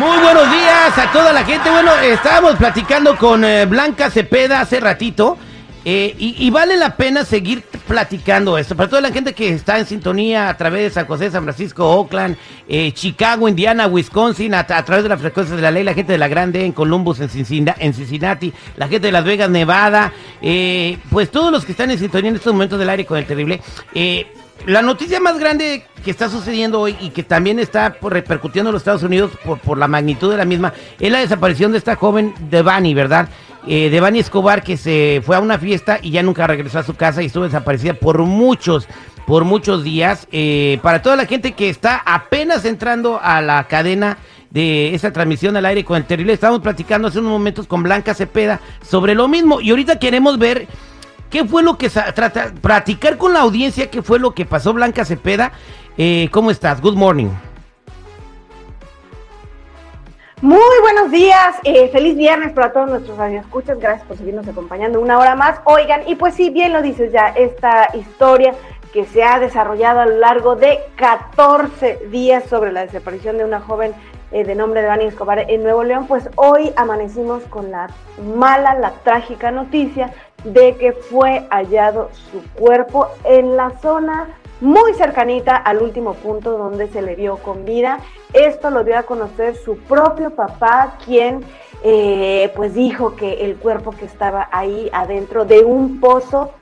días a toda la gente. Bueno, estábamos platicando con eh, Blanca Cepeda hace ratito. eh, y, vale la pena seguir platicando esto. Para toda la gente que está en sintonía a través de San José, San Francisco, Oakland, eh, Chicago, Indiana, Wisconsin, a, través de las frecuencias de la ley, la gente de la Grande en Columbus, en Cincinnati, en Cincinnati la gente de Las Vegas, Nevada, pues todos los que están en sintonía en estos momentos del aire con el terrible. La noticia más grande que está sucediendo hoy y que también está repercutiendo en los Estados Unidos por, por la magnitud de la misma es la desaparición de esta joven Devani, ¿verdad? Eh, Devani Escobar que se fue a una fiesta y ya nunca regresó a su casa y estuvo desaparecida por muchos, por muchos días. Eh, para toda la gente que está apenas entrando a la cadena de esa transmisión al aire con el terrible, estábamos platicando hace unos momentos con Blanca Cepeda sobre lo mismo y ahorita queremos ver ¿Qué fue lo que trata? Practicar con la audiencia qué fue lo que pasó Blanca Cepeda. Eh, ¿Cómo estás? Good morning. Muy buenos días, eh, feliz viernes para todos nuestros radioescuchas, gracias por seguirnos acompañando una hora más. Oigan, y pues sí, bien lo dices ya, esta historia que se ha desarrollado a lo largo de 14 días sobre la desaparición de una joven eh, de nombre de Vani Escobar en Nuevo León, pues hoy amanecimos con la mala, la trágica noticia de que fue hallado su cuerpo en la zona muy cercanita al último punto donde se le vio con vida. Esto lo dio a conocer su propio papá, quien eh, pues dijo que el cuerpo que estaba ahí adentro de un pozo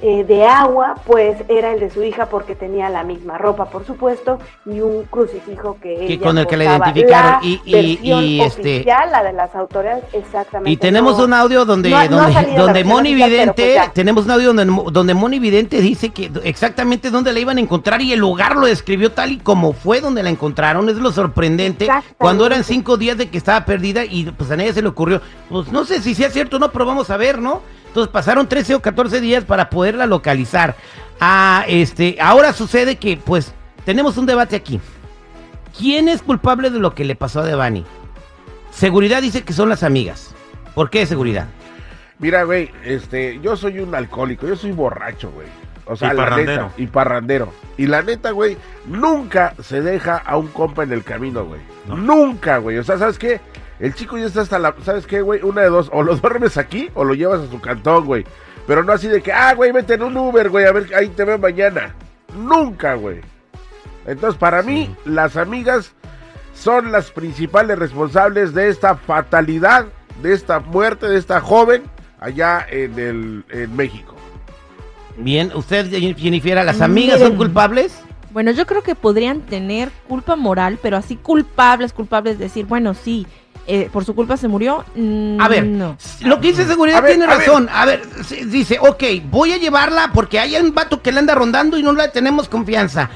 eh, de agua, pues era el de su hija porque tenía la misma ropa, por supuesto, y un crucifijo que, Que ella con el que la identificaron. La Y- y- versión y, este- oficial, la de las autoridades, exactamente. Y tenemos no- un audio donde, no no donde, donde Moni Vidente, pues tenemos un audio donde, donde Moni Vidente dice que exactamente dónde la iban a encontrar y el lugar lo describió tal y como fue donde la encontraron. Es lo sorprendente. Cuando eran cinco días de que estaba perdida y pues a nadie se le ocurrió. Pues no sé si sea cierto o no, pero vamos a ver, ¿no? Entonces pasaron 13 o 14 días para poderla localizar. Ah, este, ahora sucede que pues tenemos un debate aquí. ¿Quién es culpable de lo que le pasó a Devani? Seguridad dice que son las amigas. ¿Por qué seguridad? Mira, güey, este, yo soy un alcohólico, yo soy borracho, güey. O sea, Y la parrandero. neta, y parrandero. Y la neta, güey, nunca se deja a un compa en el camino, güey. No. Nunca, güey. O sea, ¿sabes qué? El chico ya está hasta la, ¿sabes qué, güey? Una de dos, o lo duermes aquí o lo llevas a su cantón, güey. Pero no así de que, ah, güey, vete en un Uber, güey, a ver, ahí te veo mañana. Nunca, güey. Entonces, para mí, las amigas son las principales responsables de esta fatalidad, de esta muerte, de esta joven allá en, el, en México. Bien, usted, Jennifer, ¿las amigas son culpables? Bueno, yo creo que podrían tener culpa moral, pero así culpables, culpables, decir, bueno, sí, eh, por su culpa se murió. mm, A ver, no. lo que dice seguridad A ver, tiene a ver. razón. A ver, dice, ok, voy a llevarla porque hay un vato que le anda rondando y no le tenemos confianza.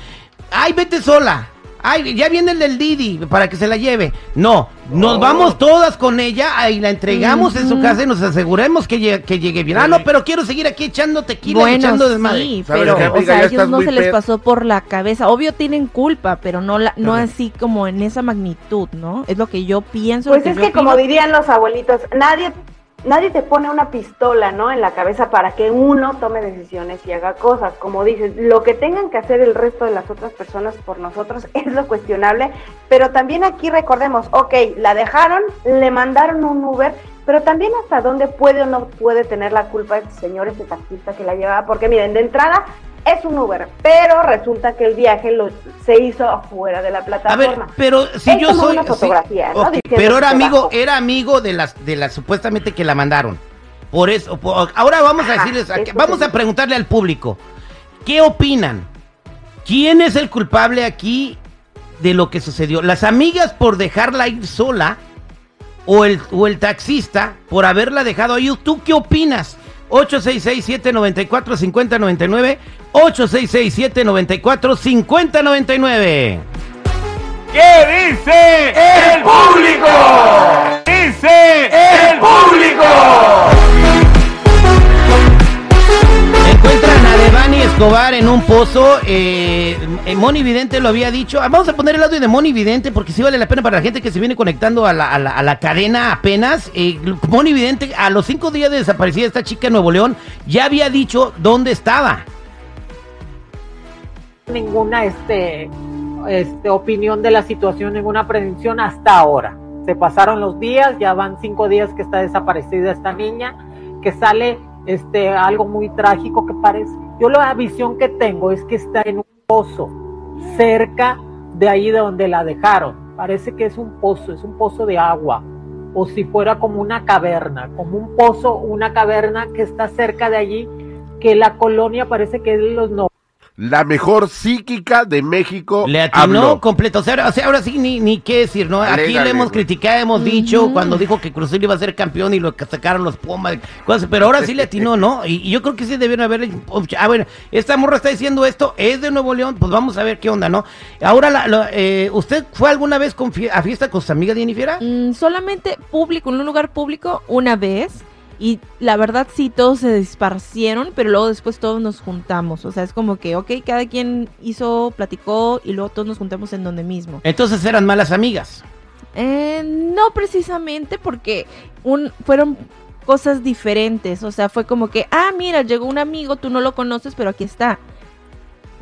Ay, vete sola. Ay, ya viene el del Didi para que se la lleve. No, nos No. vamos todas con ella y la entregamos en su casa y nos aseguremos que llegue, que llegue bien. Ah, no, pero quiero seguir aquí echando tequila, Bueno, echando desmadre. sí, ¿Sabes pero qué, o sea, Ya a ellos no se les pasó por la cabeza. Obvio tienen culpa, pero no la, no así como en esa magnitud, ¿no? Es lo que yo pienso. Pues es que como dirían los abuelitos, nadie, nadie te pone una pistola, ¿no? En la cabeza para que uno tome decisiones y haga cosas. Como dices, lo que tengan que hacer el resto de las otras personas por nosotros es lo cuestionable. Pero también aquí recordemos, ok, la dejaron, le mandaron un Uber, pero también hasta dónde puede o no puede tener la culpa este señor, este taxista que la llevaba. Porque miren, de entrada es un Uber, pero resulta que el viaje lo, se hizo afuera de la A plataforma. ver, pero si yo soy. una sí, fotografía, ¿no? pero era amigo, era amigo de las, de las supuestamente que la mandaron. Por eso, por- ahora vamos a Ajá, decirles, a- vamos sí. a preguntarle al público, ¿qué opinan? ¿Quién es el culpable aquí de lo que sucedió? ¿Las amigas por dejarla ir sola? ¿O el, o el taxista por haberla dejado ahí? ¿Tú qué opinas? 866-794-5099, 866-794-5099. ¿Qué dice el público? Dice el público. Encuentran a Devani Escobar un pozo. Eh, eh, Moni Vidente lo había dicho. Ah, Vamos a poner el audio de Moni Vidente porque sí vale la pena para la gente que se viene conectando a la, cadena apenas. Eh, Moni Vidente, a los cinco días de desaparecida esta chica en Nuevo León, ya había dicho dónde estaba. ninguna este, este opinión de la situación, ninguna predicción hasta ahora. Se pasaron los días, ya van cinco días que está desaparecida esta niña, que sale este algo muy trágico que parece. Yo la visión que tengo es que está en un pozo cerca de ahí de donde la dejaron. Parece que es un pozo, es un pozo de agua, o si fuera como una caverna, como un pozo, una caverna que está cerca de allí, que la colonia parece que es de los La mejor psíquica de México. Le atinó habló. completo. O sea, ahora, sí, ni, ni qué decir, ¿no? Aquí Alégale, le hemos güey. criticado, hemos dicho, cuando dijo que Cruz Azul iba a ser campeón y lo que sacaron los Pumas, cosas, pero ahora sí le atinó, ¿no? Y, y yo creo que sí debieron haberle... Ah, bueno, esta morra está diciendo esto, es de Nuevo León, pues vamos a ver qué onda, ¿no? Ahora, la- lo- eh, ¿usted fue alguna vez con fie- a fiesta con su amiga Jennifer? Mm, solamente público, en un lugar público, una vez. Y la verdad sí, todos se disparcieron, pero luego después todos nos juntamos. O sea, es como que, ok, cada quien hizo, platicó y luego todos nos juntamos en donde mismo. Entonces eran malas amigas. Eh, no precisamente porque un, fueron cosas diferentes. O sea, fue como que, ah, mira, llegó un amigo, tú no lo conoces, pero aquí está.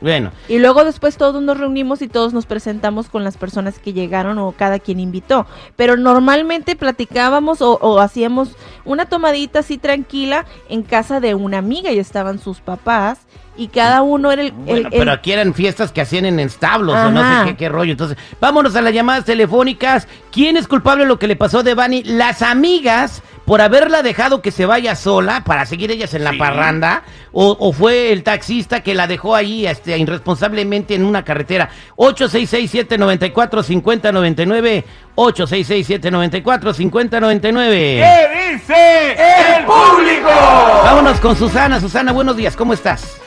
Bueno, Y luego después todos nos reunimos y todos nos presentamos con las personas que llegaron o cada quien invitó. Pero normalmente platicábamos o, o hacíamos una tomadita así tranquila en casa de una amiga y estaban sus papás y cada uno era el... Bueno, el- pero aquí eran fiestas que hacían en establos o no sé qué, qué rollo. Entonces, vámonos a las llamadas telefónicas. ¿Quién es culpable de lo que le pasó a Devani? Las amigas por haberla dejado que se vaya sola para seguir ellas en la parranda o, o fue el taxista que la dejó ahí este, irresponsablemente en una carretera. 866-794-5099. 866-794-5099. ¿Qué dice el público? Vámonos con Susana. Susana, buenos días. ¿Cómo estás?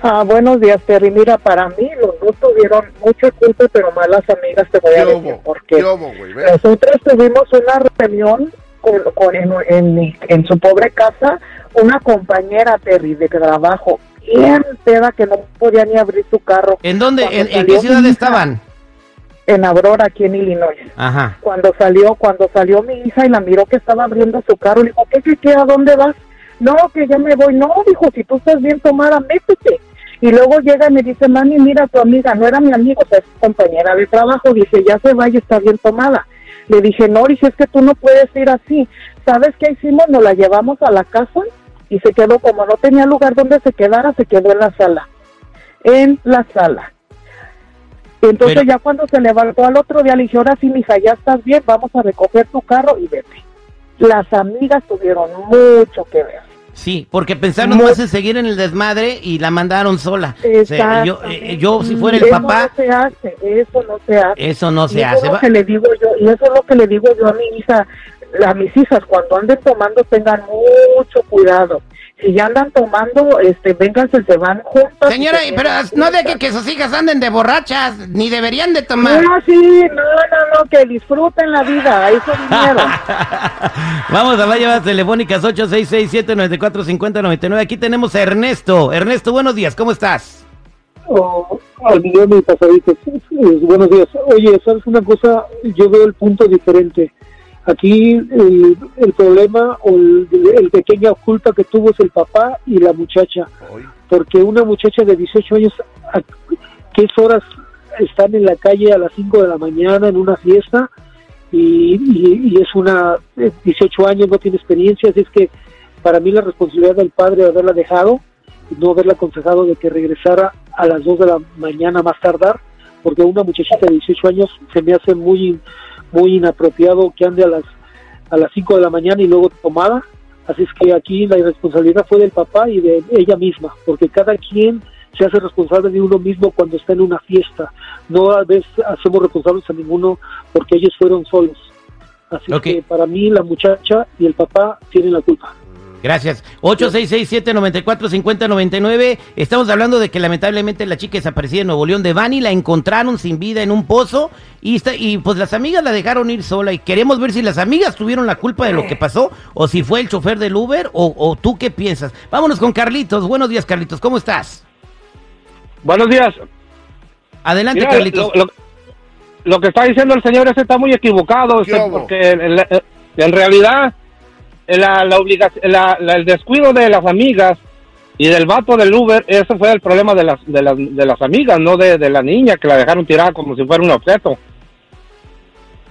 Ah, buenos días, Terry. Mira, para mí los dos tuvieron mucha culpa, pero malas amigas te voy ¿Qué a decir hubo? porque ¿Qué hubo, güey? Ve. nosotros tuvimos una reunión con, con- en, en mi- en su pobre casa, una compañera, Terry, de trabajo, bien peda que no podía ni abrir su carro. ¿En dónde? ¿En, qué ciudad hija, estaban? En Aurora, aquí en Illinois. Ajá. Cuando salió, cuando salió mi hija y la miró que estaba abriendo su carro, le dijo, ¿qué, qué, qué, a dónde vas? No, que ya me voy. No, dijo, si tú estás bien tomada, métete. Y luego llega y me dice, mami, mira, tu amiga, no era mi amigo, o sea, es compañera de trabajo. Dice, ya se va y está bien tomada. Le dije, no, dice, es que tú no puedes ir así. ¿Sabes qué hicimos? Nos la llevamos a la casa y se quedó, como no tenía lugar donde se quedara, se quedó en la sala. En la sala. Entonces Pero- ya cuando se levantó al otro día le dije, ahora sí, mija, ya estás bien, vamos a recoger tu carro y vete. Las amigas tuvieron mucho que ver. Sí, porque pensaron Muy- más en seguir en el desmadre y la mandaron sola. O sea, yo, eh, yo si fuera el Eso papá, no se hace, eso no se hace. eso no Y se eso hace. es Va- lo que le digo yo, y eso es lo que le digo yo a mi hija, a mis hijas, cuando anden tomando tengan mucho cuidado. Si ya andan tomando, este, vénganse, se van juntas. Señora, y se pero no deje que sus hijas anden de borrachas, ni deberían de tomar. No, sí, no, no, no, que disfruten la vida, a eso vinieron. Vamos a las llamadas telefónicas 866-794-5099. Aquí tenemos a Ernesto. Ernesto, buenos días, ¿cómo estás? Oh, al millón y pasaditos. Buenos días. Oye, ¿sabes una cosa? Yo veo el punto diferente. Aquí el, el problema o el, el pequeña culpa que tuvo es el papá y la muchacha. Porque una muchacha de 18 años, ¿a qué horas están en la calle a las 5 de la mañana en una fiesta? Y, y- y es una eh, 18 años, no tiene experiencia, así es que para mí la responsabilidad del padre de haberla dejado no haberle aconsejado de que regresara a las 2 de la mañana más tardar, porque una muchachita de 18 años se me hace muy muy inapropiado que ande a las a las 5 de la mañana y luego tomada, así es que aquí la irresponsabilidad fue del papá y de ella misma, porque cada quien se hace responsable de uno mismo cuando está en una fiesta, no a veces hacemos responsables a ninguno porque ellos fueron solos. Así que para mí la muchacha y el papá tienen la culpa. Gracias. 866-794-5099. Estamos hablando de que lamentablemente la chica desaparecida en Nuevo León de Bani la encontraron sin vida en un pozo y, está, y pues las amigas la dejaron ir sola y queremos ver si las amigas tuvieron la culpa de lo que pasó o si fue el chofer del Uber o, o tú qué piensas. Vámonos con Carlitos. Buenos días, Carlitos. ¿Cómo estás? Buenos días. Adelante, Mira, Carlitos. lo, lo- lo que está diciendo el señor ese está muy equivocado, ¿Qué este, porque en, en- en realidad la, la obligación, la- la- el descuido de las amigas y del vato del Uber, eso fue el problema de las, de las, de las amigas, no de, de la niña que la dejaron tirada como si fuera un objeto.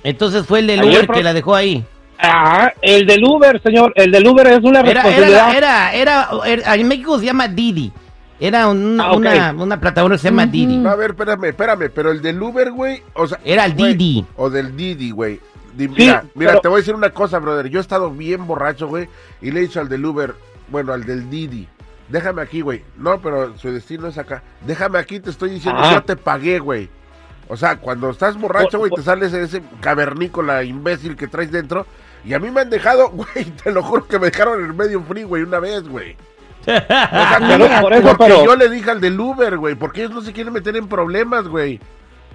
Entonces fue el del Uber que la dejó ahí. Ah, el del Uber, señor, el del Uber es una Era, responsabilidad. era, era, era- en México se llama Didi. Era una, Ah, una, una plataforma que se llama Didi. No, a ver, espérame, espérame, pero el del Uber, güey, o sea... Era el Didi. O del Didi, güey. Mira, mira, pero- te voy a decir una cosa, brother. Yo he estado bien borracho, güey, y le he dicho al del Uber, bueno, al del Didi, déjame aquí, güey. No, pero su destino es acá. Déjame aquí, te estoy diciendo, Ah. yo te pagué, güey. O sea, cuando estás borracho, güey, te sales ese cavernícola imbécil que traes dentro. Y a mí me han dejado, güey, te lo juro que me dejaron en el medio free, güey, una vez, güey. O sea, por eso, porque pero- yo le dije al del Uber, güey, porque ellos no se quieren meter en problemas, güey.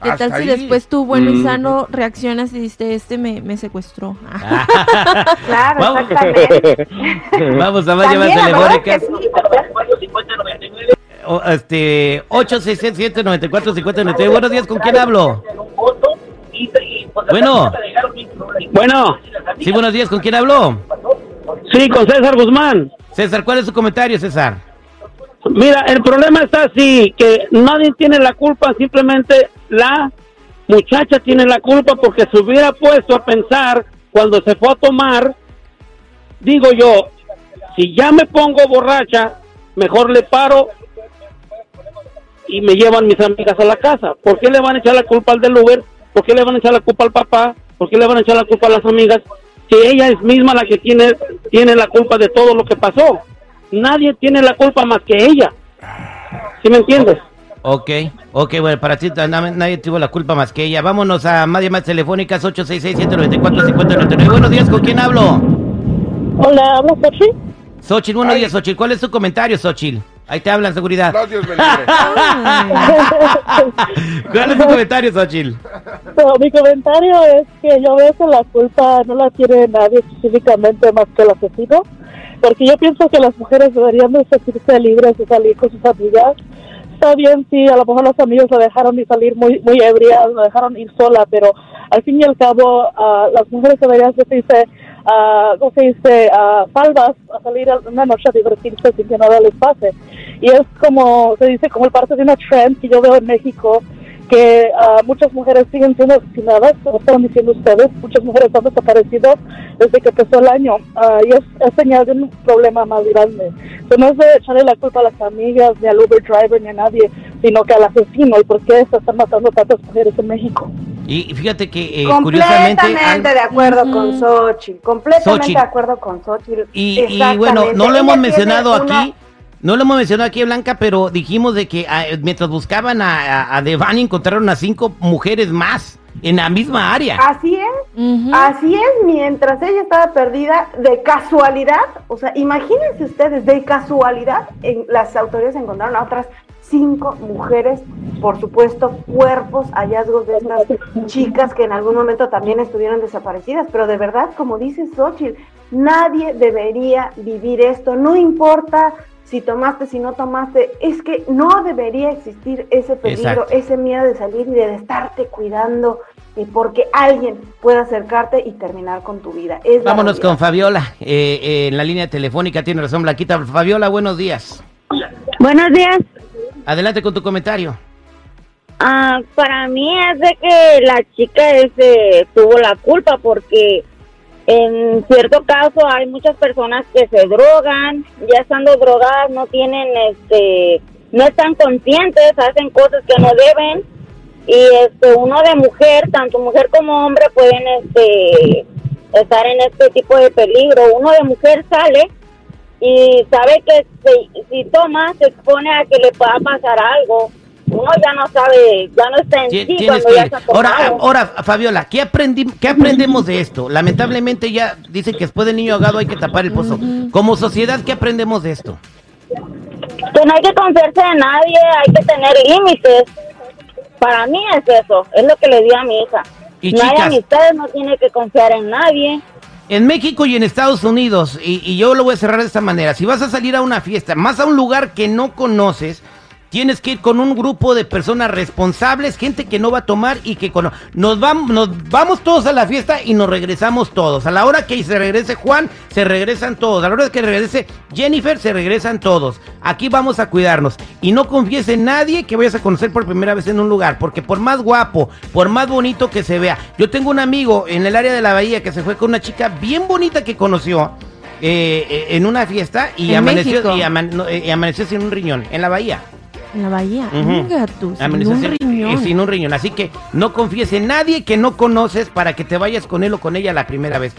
¿Qué Hasta tal si ahí. después tú, bueno y Mm. sano, reaccionas y dices, este me, me secuestró? Claro, Vamos. exactamente. Vamos a más llamadas telefónicas. O, este, 867-94-5099. Buenos días, ¿con quién hablo? Bueno, Bueno, sí, buenos días, ¿con quién hablo? sí, con César Guzmán. César, ¿cuál es su comentario, César? Mira, el problema está así, que nadie tiene la culpa, simplemente la muchacha tiene la culpa porque se hubiera puesto a pensar cuando se fue a tomar, digo yo, si ya me pongo borracha, mejor le paro y me llevan mis amigas a la casa. ¿Por qué le van a echar la culpa al del Uber? ¿Por qué le van a echar la culpa al papá? ¿Por qué le van a echar la culpa a las amigas? Si ella es misma la que tiene, tiene la culpa de todo lo que pasó. Nadie tiene la culpa más que ella. ¿Sí me entiendes? Ok, ok, bueno, para ti na- nadie tuvo la culpa más que ella. Vámonos a más llamadas telefónicas 866-794-5099. Buenos días, ¿con quién hablo? Hola, ¿hablas Sochi? Xochitl, buenos días, Xochitl. ¿Cuál es tu comentario, Xochitl? Ahí te hablan, seguridad. No, Dios me libre. ¿Cuál es tu comentario, Xochitl? No, mi comentario es que yo veo que la culpa no la tiene nadie específicamente más que el asesino, porque yo pienso que las mujeres deberían de sentirse libres de salir con sus amigas. Está bien si a lo mejor los amigos la dejaron ir salir muy muy ebria, la dejaron ir sola, pero al fin y al cabo ah, las mujeres deberían sentirse, ah, ¿cómo se dice?, ah, salvas a salir una noche a divertirse sin que nada les pase. Y es como, se dice, como parte de una trend que yo veo en México, que ah, muchas mujeres siguen siendo asesinadas, como estaban diciendo ustedes, muchas mujeres han desaparecido desde que empezó el año, ah, y es, es señal de un problema más grande. So, no es de echarle la culpa a las amigas, ni al Uber driver, ni a nadie, sino que al asesino, y por qué se están matando tantas mujeres en México. Y fíjate que, eh, curiosamente... Completamente al- de acuerdo Ujú. con Xochitl, completamente Xochitl. de acuerdo con Xochitl. Y, y bueno, no lo hemos mencionado tiene una- aquí, no lo hemos mencionado aquí, Blanca, pero dijimos de que ah, mientras buscaban a, a, a Devani encontraron a cinco mujeres más en la misma área. Así es, así es, mientras ella estaba perdida, de casualidad, o sea, imagínense ustedes, de casualidad, en, las autoridades encontraron a otras cinco mujeres, por supuesto, cuerpos, hallazgos de estas chicas que en algún momento también estuvieron desaparecidas, pero de verdad, como dice Xochitl, nadie debería vivir esto, no importa si tomaste, si no tomaste, es que no debería existir ese peligro, Exacto. ese miedo de salir y de estarte cuidando y porque alguien pueda acercarte y terminar con tu vida. Es Vámonos con. Fabiola, eh, eh, en la línea telefónica, tiene razón Blanquita. Fabiola, buenos días. Buenos días. Adelante con tu comentario. Ah, para mí es de que la chica ese tuvo la culpa porque en cierto caso hay muchas personas que se drogan, ya estando drogadas no tienen este no están conscientes, hacen cosas que no deben y este uno de mujer, tanto mujer como hombre pueden este estar en este tipo de peligro. Uno de mujer sale y sabe que si, si toma se expone a que le pueda pasar algo. Uno ya no sabe, ya no está en sí cuando ya se Ahora, tomado. ahora, Fabiola, ¿qué, aprendi... ¿qué aprendemos de esto? Lamentablemente ya dicen que después del niño ahogado hay que tapar el pozo. Como sociedad, ¿qué aprendemos de esto? Que no hay que confiarse de nadie, hay que tener límites. Para mí es eso, es lo que le di a mi hija. Y no hay chicas- amistades, no tiene que confiar en nadie. En México y en Estados Unidos, y, y yo lo voy a cerrar de esta manera, si vas a salir a una fiesta, más a un lugar que no conoces, Tienes que ir con un grupo de personas responsables, gente que no va a tomar y que cono- nos vamos, nos vamos todos a la fiesta y nos regresamos todos. A la hora que se regrese Juan, se regresan todos. A la hora que regrese Jennifer, se regresan todos. Aquí vamos a cuidarnos. Y no confíes en nadie que vayas a conocer por primera vez en un lugar, porque por más guapo, por más bonito que se vea. Yo tengo un amigo en el área de la bahía que se fue con una chica bien bonita que conoció. eh, eh, en una fiesta y En amaneció, y, ama- no, eh, y amaneció sin un riñón en la bahía. En la bahía. Ujú. Venga tú, sin Amaneció un riñón. eh, sin un riñón. Así que no confíes en nadie que no conoces para que te vayas con él o con ella la primera vez.